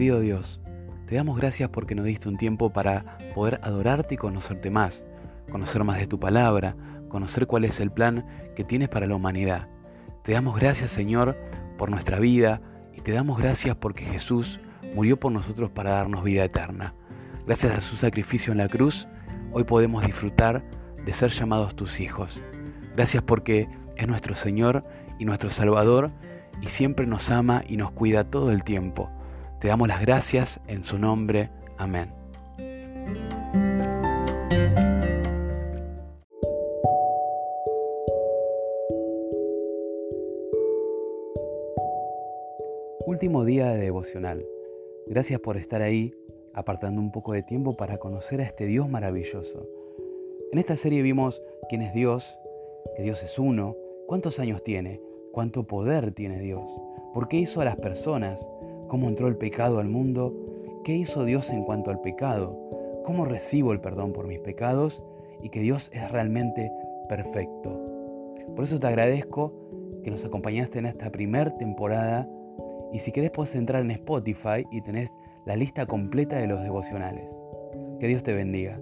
Querido Dios, te damos gracias porque nos diste un tiempo para poder adorarte y conocerte más, conocer más de tu palabra, conocer cuál es el plan que tienes para la humanidad. Te damos gracias, Señor, por nuestra vida y te damos gracias porque Jesús murió por nosotros para darnos vida eterna. Gracias a su sacrificio en la cruz, hoy podemos disfrutar de ser llamados tus hijos. Gracias porque es nuestro Señor y nuestro Salvador y siempre nos ama y nos cuida todo el tiempo. Te damos las gracias en su nombre. Amén. Último día de devocional. Gracias por estar ahí, apartando un poco de tiempo para conocer a este Dios maravilloso. En esta serie vimos quién es Dios, que Dios es uno, cuántos años tiene, cuánto poder tiene Dios, por qué hizo a las personas, cómo entró el pecado al mundo, qué hizo Dios en cuanto al pecado, cómo recibo el perdón por mis pecados y que Dios es realmente perfecto. Por eso te agradezco que nos acompañaste en esta primera temporada y si querés puedes entrar en Spotify y tenés la lista completa de los devocionales. Que Dios te bendiga.